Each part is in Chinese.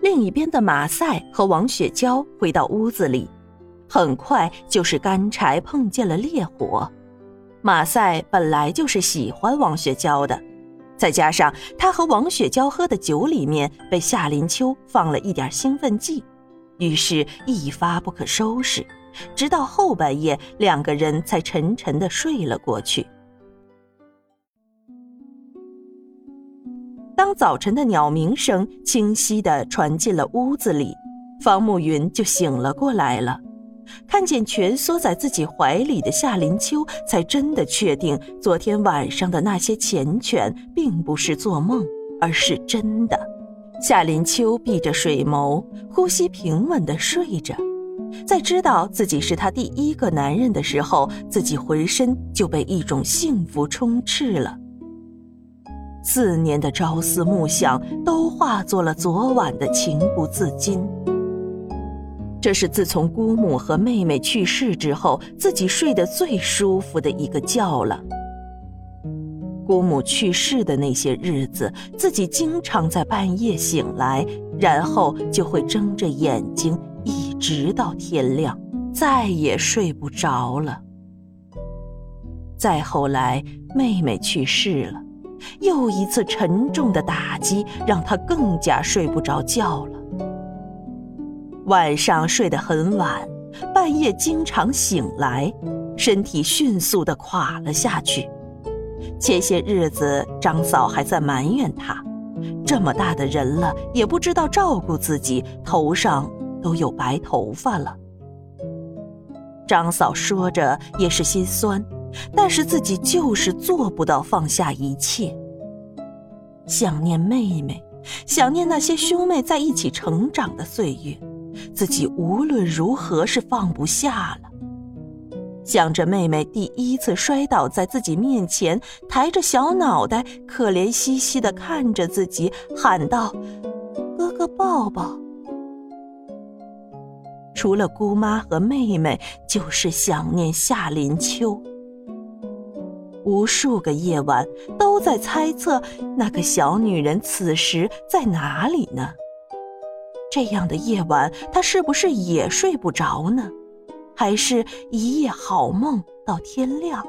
另一边的马赛和王雪娇回到屋子里，很快就是干柴碰见了烈火。马赛本来就是喜欢王雪娇的，再加上他和王雪娇喝的酒里面被夏林秋放了一点兴奋剂，于是一发不可收拾，直到后半夜，两个人才沉沉的睡了过去。当早晨的鸟鸣声清晰的传进了屋子里，方慕云就醒了过来了。看见蜷缩在自己怀里的夏林秋，才真的确定昨天晚上的那些缱绻并不是做梦，而是真的。夏林秋闭着水眸，呼吸平稳地睡着。在知道自己是他第一个男人的时候，自己浑身就被一种幸福充斥了。四年的朝思暮想都化作了昨晚的情不自禁。这是自从姑母和妹妹去世之后，自己睡得最舒服的一个觉了。姑母去世的那些日子，自己经常在半夜醒来，然后就会睁着眼睛一直到天亮，再也睡不着了。再后来，妹妹去世了。又一次沉重的打击，让他更加睡不着觉了。晚上睡得很晚，半夜经常醒来，身体迅速的垮了下去。前些日子，张嫂还在埋怨他，这么大的人了，也不知道照顾自己，头上都有白头发了。张嫂说着也是心酸。但是自己就是做不到放下一切。想念妹妹，想念那些兄妹在一起成长的岁月，自己无论如何是放不下了。想着妹妹第一次摔倒在自己面前，抬着小脑袋，可怜兮兮的看着自己，喊道：“哥哥抱抱。”除了姑妈和妹妹，就是想念夏林秋。无数个夜晚都在猜测那个小女人此时在哪里呢？这样的夜晚，她是不是也睡不着呢？还是一夜好梦到天亮？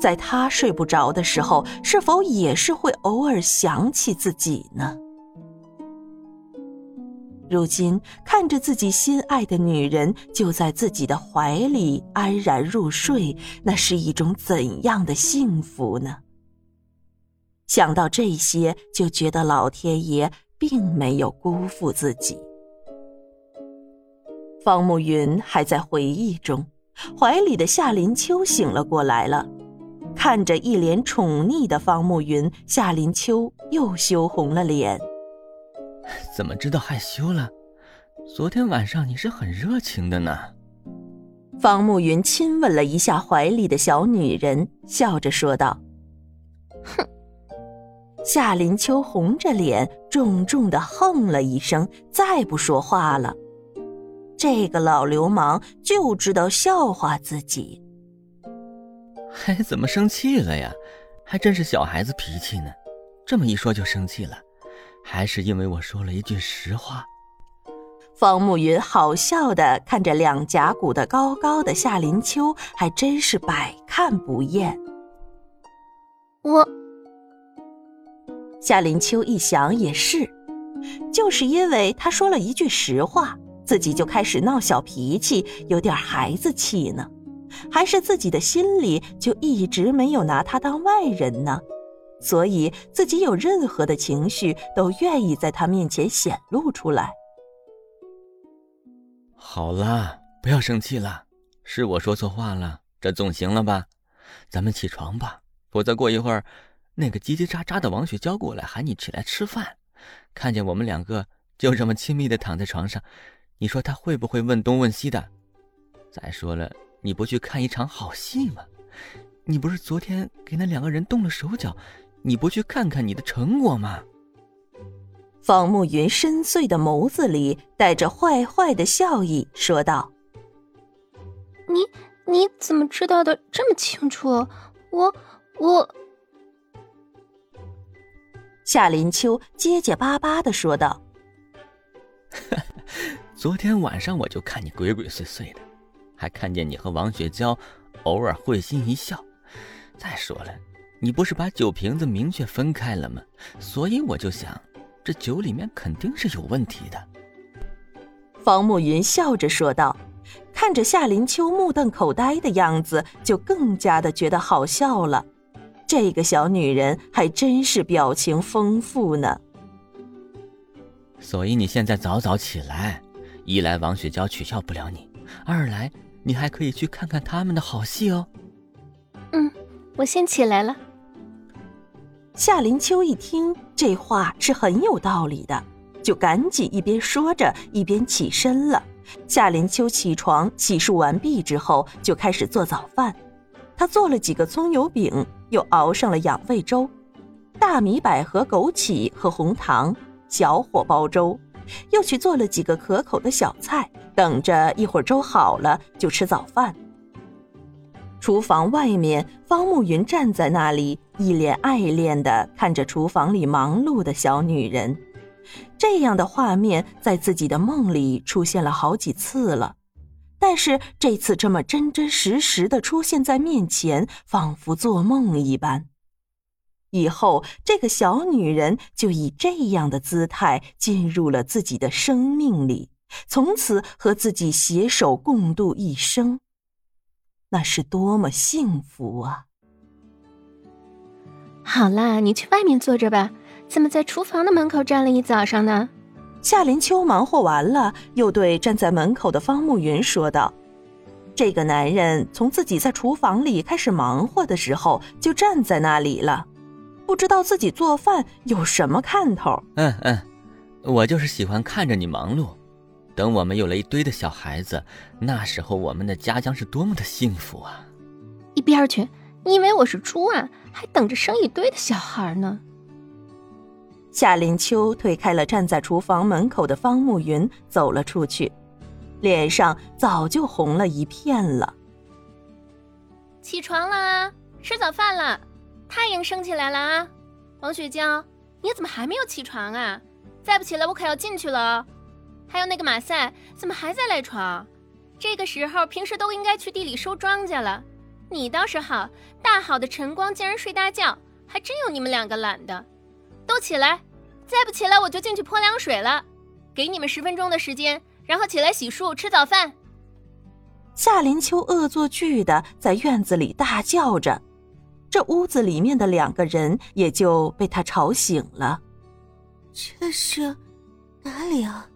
在她睡不着的时候，是否也是会偶尔想起自己呢？如今看着自己心爱的女人就在自己的怀里安然入睡，那是一种怎样的幸福呢？想到这些，就觉得老天爷并没有辜负自己。方慕云还在回忆中，怀里的夏林秋醒了过来了，看着一脸宠溺的方慕云，夏林秋又羞红了脸。怎么知道害羞了？昨天晚上你是很热情的呢。方慕云亲吻了一下怀里的小女人，笑着说道：“哼。”夏林秋红着脸，重重的哼了一声，再不说话了。这个老流氓就知道笑话自己。哎，怎么生气了呀？还真是小孩子脾气呢。这么一说就生气了。还是因为我说了一句实话。方慕云好笑的看着两颊鼓得高高的夏林秋，还真是百看不厌。我，夏林秋一想也是，就是因为他说了一句实话，自己就开始闹小脾气，有点孩子气呢，还是自己的心里就一直没有拿他当外人呢？所以，自己有任何的情绪，都愿意在他面前显露出来。好了，不要生气了，是我说错话了，这总行了吧？咱们起床吧，否则过一会儿，那个叽叽喳喳的王雪娇过来喊你起来吃饭，看见我们两个就这么亲密的躺在床上，你说他会不会问东问西的？再说了，你不去看一场好戏吗？你不是昨天给那两个人动了手脚？你不去看看你的成果吗？方慕云深邃的眸子里带着坏坏的笑意，说道：“你你怎么知道的这么清楚？我我……”夏林秋结结巴巴的说道：“昨天晚上我就看你鬼鬼祟祟的，还看见你和王雪娇偶尔会心一笑。再说了，你不是把酒瓶子明确分开了吗？所以我就想，这酒里面肯定是有问题的。方慕云笑着说道，看着夏林秋目瞪口呆的样子，就更加的觉得好笑了。这个小女人还真是表情丰富呢。所以你现在早早起来。一来王雪娇取笑不了你，二来你还可以去看看他们的好戏哦。嗯，我先起来了。夏林秋一听这话是很有道理的，就赶紧一边说着一边起身了。夏林秋起床洗漱完毕之后，就开始做早饭。他做了几个葱油饼，又熬上了养胃粥，大米、百合、枸杞和红糖，小火煲粥。又去做了几个可口的小菜，等着一会儿粥好了就吃早饭。厨房外面，方慕云站在那里，一脸爱恋的看着厨房里忙碌的小女人。这样的画面在自己的梦里出现了好几次了，但是这次这么真真实实的出现在面前，仿佛做梦一般。以后，这个小女人就以这样的姿态进入了自己的生命里，从此和自己携手共度一生，那是多么幸福啊！好啦，你去外面坐着吧，怎么在厨房的门口站了一早上呢？夏林秋忙活完了，又对站在门口的方慕云说道：“这个男人从自己在厨房里开始忙活的时候，就站在那里了。”不知道自己做饭有什么看头？嗯嗯，我就是喜欢看着你忙碌。等我们有了一堆的小孩子，那时候我们的家将是多么的幸福啊！一边去！你以为我是猪啊？还等着生一堆的小孩呢？夏林秋推开了站在厨房门口的方慕云，走了出去，脸上早就红了一片了。起床啦，吃早饭了。太阳升起来了啊，王雪娇，你怎么还没有起床啊？再不起来，我可要进去了。还有那个马赛，怎么还在赖床？这个时候平时都应该去地里收庄稼了，你倒是好，大好的晨光竟然睡大觉，还真有你们两个懒的。都起来，再不起来我就进去泼凉水了。给你们十分钟的时间，然后起来洗漱吃早饭。夏林秋恶作剧的在院子里大叫着。这屋子里面的两个人也就被他吵醒了。这是哪里啊？